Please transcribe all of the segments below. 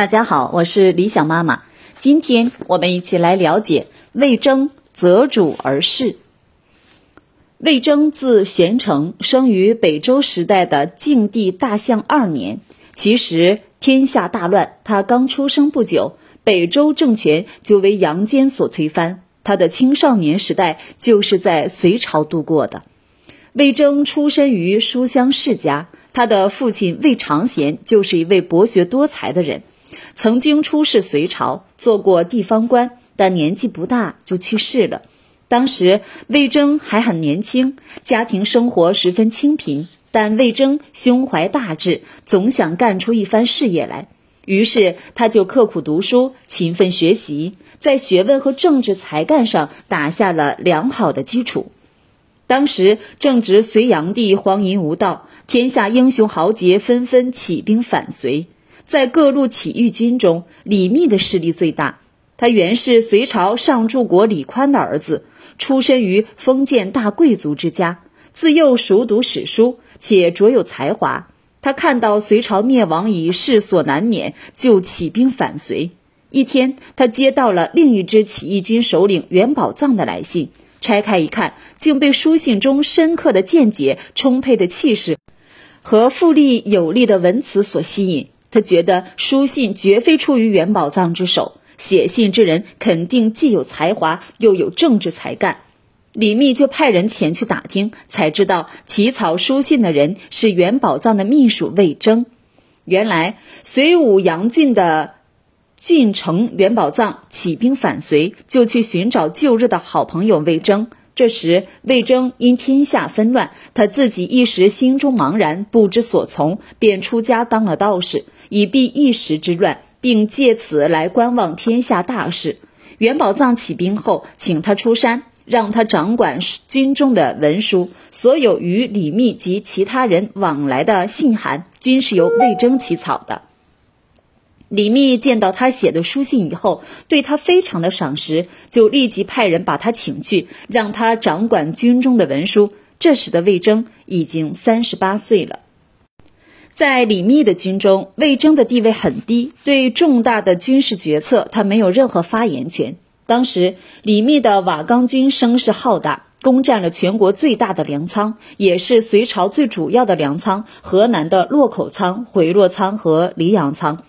大家好，我是李想妈妈。今天我们一起来了解魏征择主而事。魏征字玄成，生于北周时代的晋帝大象二年。其实天下大乱，他刚出生不久，北周政权就为杨坚所推翻。他的青少年时代就是在隋朝度过的。魏征出身于书香世家，他的父亲魏长贤就是一位博学多才的人。曾经出仕隋朝，做过地方官，但年纪不大就去世了。当时魏征还很年轻，家庭生活十分清贫，但魏征胸怀大志，总想干出一番事业来。于是他就刻苦读书，勤奋学习，在学问和政治才干上打下了良好的基础。当时正值隋炀帝荒淫无道，天下英雄豪杰纷纷起兵反隋。在各路起义军中，李密的势力最大。他原是隋朝上柱国李宽的儿子，出身于封建大贵族之家，自幼熟读史书，且卓有才华。他看到隋朝灭亡已势所难免，就起兵反隋。一天，他接到了另一支起义军首领元宝藏的来信，拆开一看，竟被书信中深刻的见解、充沛的气势和富丽有力的文辞所吸引。他觉得书信绝非出于元宝藏之手，写信之人肯定既有才华又有政治才干。李密就派人前去打听，才知道起草书信的人是元宝藏的秘书魏征。原来隋武阳郡的郡城元宝藏起兵反隋，就去寻找旧日的好朋友魏征。这时，魏征因天下纷乱，他自己一时心中茫然，不知所从，便出家当了道士。以避一时之乱，并借此来观望天下大事。元宝藏起兵后，请他出山，让他掌管军中的文书。所有与李密及其他人往来的信函，均是由魏征起草的。李密见到他写的书信以后，对他非常的赏识，就立即派人把他请去，让他掌管军中的文书。这时的魏征已经三十八岁了。在李密的军中，魏征的地位很低，对重大的军事决策，他没有任何发言权。当时，李密的瓦岗军声势浩大，攻占了全国最大的粮仓，也是隋朝最主要的粮仓——河南的洛口仓、回洛仓和黎阳仓。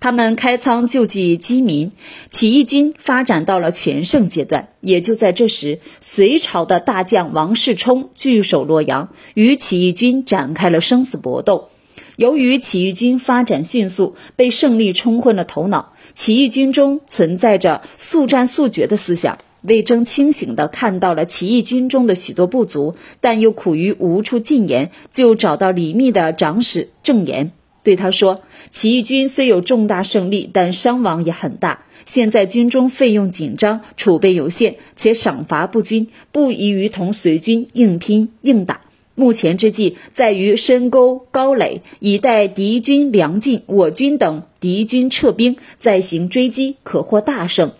他们开仓救济饥民，起义军发展到了全盛阶段。也就在这时，隋朝的大将王世充据守洛阳，与起义军展开了生死搏斗。由于起义军发展迅速，被胜利冲昏了头脑，起义军中存在着速战速决的思想。魏征清醒地看到了起义军中的许多不足，但又苦于无处进言，就找到李密的长史郑言，对他说：“起义军虽有重大胜利，但伤亡也很大。现在军中费用紧张，储备有限，且赏罚不均，不宜于同隋军硬拼硬打。”目前之计在于深沟高垒，以待敌军粮尽，我军等敌军撤兵，再行追击，可获大胜。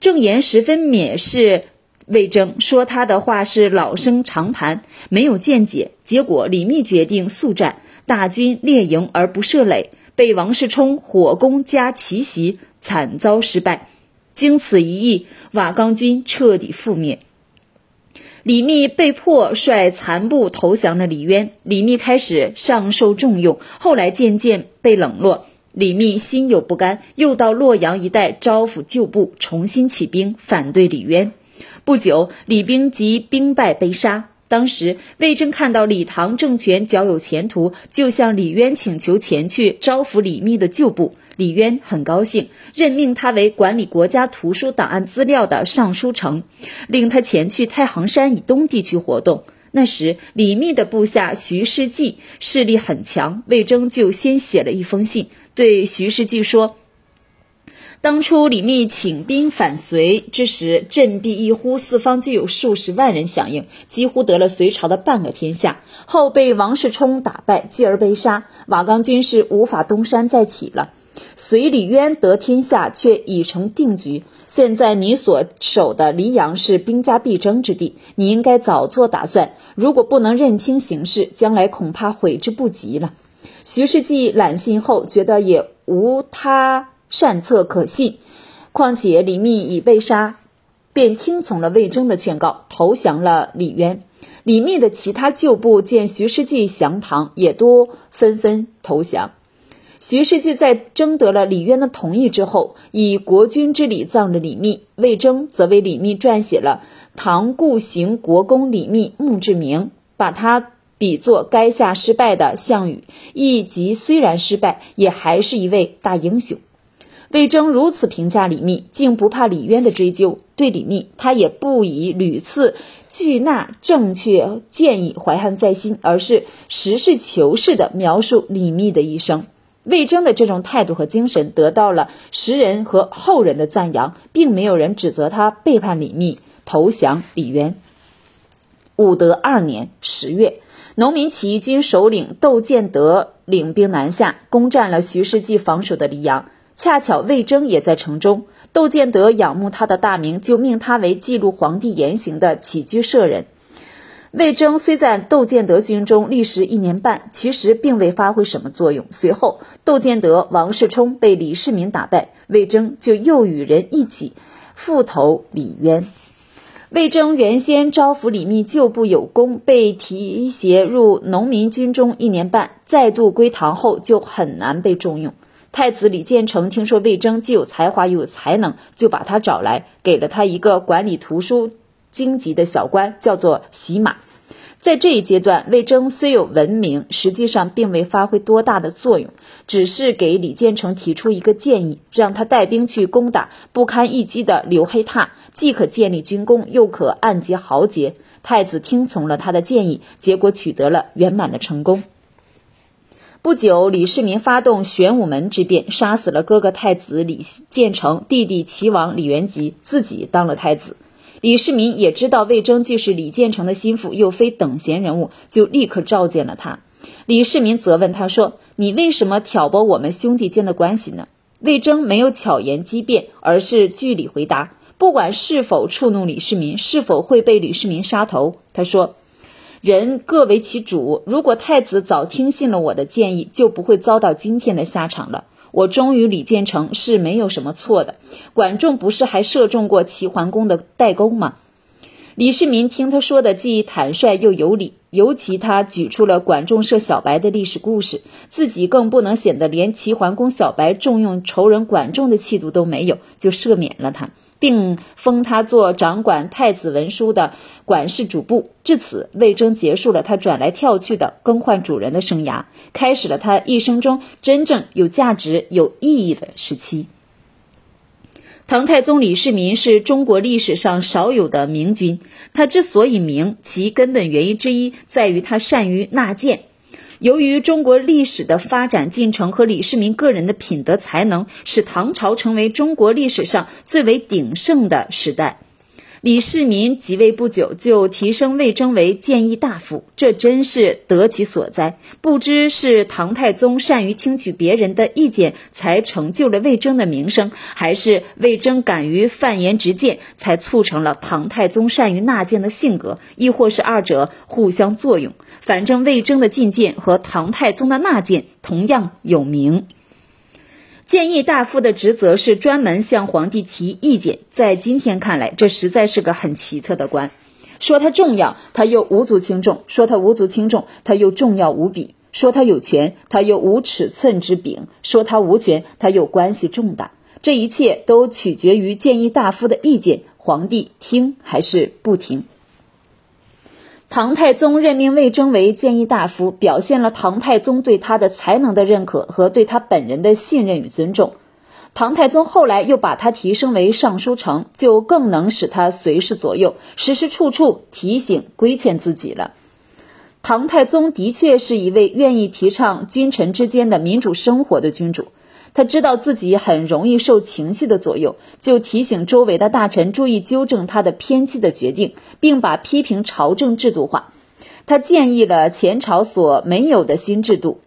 郑言十分蔑视魏征，说他的话是老生常谈，没有见解。结果李密决定速战，大军列营而不设垒，被王世充火攻加奇袭，惨遭失败。经此一役，瓦岗军彻底覆灭。李密被迫率残部投降了李渊，李密开始上受重用，后来渐渐被冷落。李密心有不甘，又到洛阳一带招抚旧部，重新起兵反对李渊。不久，李兵即兵败被杀。当时，魏征看到李唐政权较有前途，就向李渊请求前去招抚李密的旧部。李渊很高兴，任命他为管理国家图书档案资料的尚书丞，令他前去太行山以东地区活动。那时，李密的部下徐世绩势力很强，魏征就先写了一封信，对徐世绩说。当初李密请兵反隋之时，振臂一呼，四方就有数十万人响应，几乎得了隋朝的半个天下。后被王世充打败，继而被杀，瓦岗军是无法东山再起了。隋李渊得天下，却已成定局。现在你所守的黎阳是兵家必争之地，你应该早做打算。如果不能认清形势，将来恐怕悔之不及了。徐世绩揽信后，觉得也。无他善策可信。况且李密已被杀，便听从了魏征的劝告，投降了李渊。李密的其他旧部见徐世绩降唐，也都纷纷投降。徐世绩在征得了李渊的同意之后，以国君之礼葬了李密。魏征则为李密撰写了《唐故行国公李密墓志铭》，把他比作垓下失败的项羽，亦即虽然失败，也还是一位大英雄。魏征如此评价李密，竟不怕李渊的追究。对李密，他也不以屡次拒纳正确建议怀恨在心，而是实事求是地描述李密的一生。魏征的这种态度和精神得到了时人和后人的赞扬，并没有人指责他背叛李密、投降李渊。武德二年十月，农民起义军首领窦建德领兵南下，攻占了徐世绩防守的黎阳。恰巧魏征也在城中，窦建德仰慕他的大名，就命他为记录皇帝言行的起居舍人。魏征虽在窦建德军中历时一年半，其实并未发挥什么作用。随后，窦建德、王世充被李世民打败，魏征就又与人一起复投李渊。魏征原先招抚李密旧部有功，被提携入农民军中一年半，再度归唐后就很难被重用。太子李建成听说魏征既有才华又有才能，就把他找来，给了他一个管理图书。经籍的小官叫做洗马，在这一阶段，魏征虽有文明，实际上并未发挥多大的作用，只是给李建成提出一个建议，让他带兵去攻打不堪一击的刘黑闼，既可建立军功，又可暗结豪杰。太子听从了他的建议，结果取得了圆满的成功。不久，李世民发动玄武门之变，杀死了哥哥太子李建成，弟弟齐王李元吉，自己当了太子。李世民也知道魏征既是李建成的心腹，又非等闲人物，就立刻召见了他。李世民责问他说：“你为什么挑拨我们兄弟间的关系呢？”魏征没有巧言机辩，而是据理回答。不管是否触怒李世民，是否会被李世民杀头，他说：“人各为其主。如果太子早听信了我的建议，就不会遭到今天的下场了。”我忠于李建成是没有什么错的，管仲不是还射中过齐桓公的代沟吗？李世民听他说的既坦率又有理，尤其他举出了管仲射小白的历史故事，自己更不能显得连齐桓公小白重用仇人管仲的气度都没有，就赦免了他。并封他做掌管太子文书的管事主簿。至此，魏征结束了他转来跳去的更换主人的生涯，开始了他一生中真正有价值、有意义的时期。唐太宗李世民是中国历史上少有的明君，他之所以明，其根本原因之一在于他善于纳谏。由于中国历史的发展进程和李世民个人的品德才能，使唐朝成为中国历史上最为鼎盛的时代。李世民即位不久就提升魏征为谏议大夫，这真是得其所哉。不知是唐太宗善于听取别人的意见，才成就了魏征的名声，还是魏征敢于犯言直谏，才促成了唐太宗善于纳谏的性格，亦或是二者互相作用？反正魏征的进谏和唐太宗的纳谏同样有名。谏议大夫的职责是专门向皇帝提意见，在今天看来，这实在是个很奇特的官。说他重要，他又无足轻重；说他无足轻重，他又重要无比；说他有权，他又无尺寸之柄；说他无权，他又关系重大。这一切都取决于谏议大夫的意见，皇帝听还是不听。唐太宗任命魏征为谏议大夫，表现了唐太宗对他的才能的认可和对他本人的信任与尊重。唐太宗后来又把他提升为尚书丞，就更能使他随侍左右，时时处处提醒规劝自己了。唐太宗的确是一位愿意提倡君臣之间的民主生活的君主。他知道自己很容易受情绪的左右，就提醒周围的大臣注意纠正他的偏激的决定，并把批评朝政制度化。他建议了前朝所没有的新制度，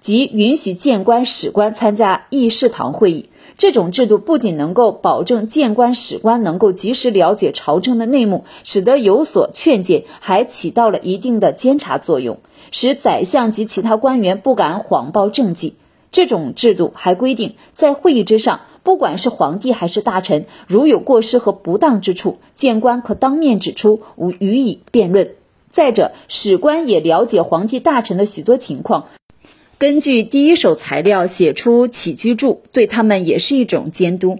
即允许谏官、史官参加议事堂会议。这种制度不仅能够保证谏官、史官能够及时了解朝政的内幕，使得有所劝谏，还起到了一定的监察作用，使宰相及其他官员不敢谎报政绩。这种制度还规定，在会议之上，不管是皇帝还是大臣，如有过失和不当之处，谏官可当面指出，无予以辩论。再者，史官也了解皇帝大臣的许多情况，根据第一手材料写出起居注，对他们也是一种监督。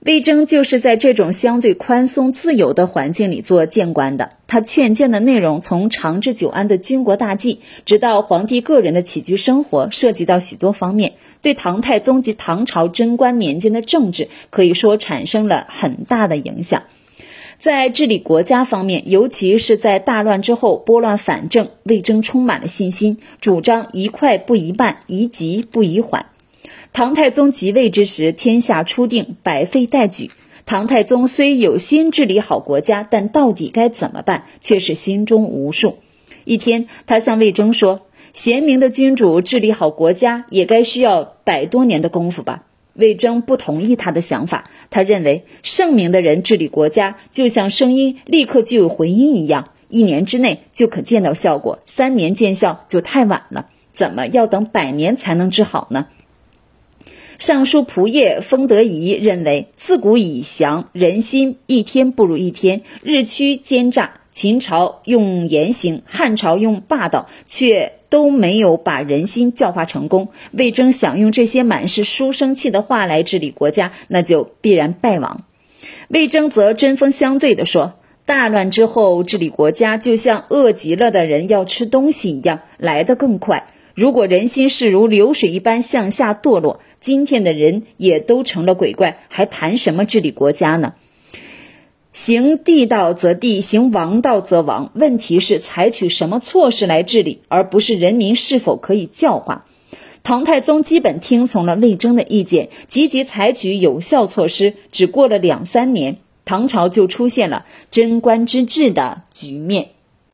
魏征就是在这种相对宽松自由的环境里做谏官的。他劝谏的内容从长治久安的军国大计，直到皇帝个人的起居生活，涉及到许多方面，对唐太宗及唐朝贞观年间的政治可以说产生了很大的影响。在治理国家方面，尤其是在大乱之后拨乱反正，魏征充满了信心，主张宜快不宜慢，宜急不宜缓。唐太宗即位之时，天下初定，百废待举。唐太宗虽有心治理好国家，但到底该怎么办，却是心中无数。一天，他向魏征说：“贤明的君主治理好国家，也该需要百多年的功夫吧？”魏征不同意他的想法，他认为圣明的人治理国家，就像声音立刻就有回音一样，一年之内就可见到效果，三年见效就太晚了。怎么要等百年才能治好呢？尚书仆射封德仪认为，自古以降，人心一天不如一天，日趋奸诈。秦朝用严刑，汉朝用霸道，却都没有把人心教化成功。魏征想用这些满是书生气的话来治理国家，那就必然败亡。魏征则针锋相对地说：“大乱之后治理国家，就像饿极了的人要吃东西一样，来得更快。”如果人心是如流水一般向下堕落，今天的人也都成了鬼怪，还谈什么治理国家呢？行地道则地，行王道则王。问题是采取什么措施来治理，而不是人民是否可以教化。唐太宗基本听从了魏征的意见，积极采取有效措施。只过了两三年，唐朝就出现了贞观之治的局面。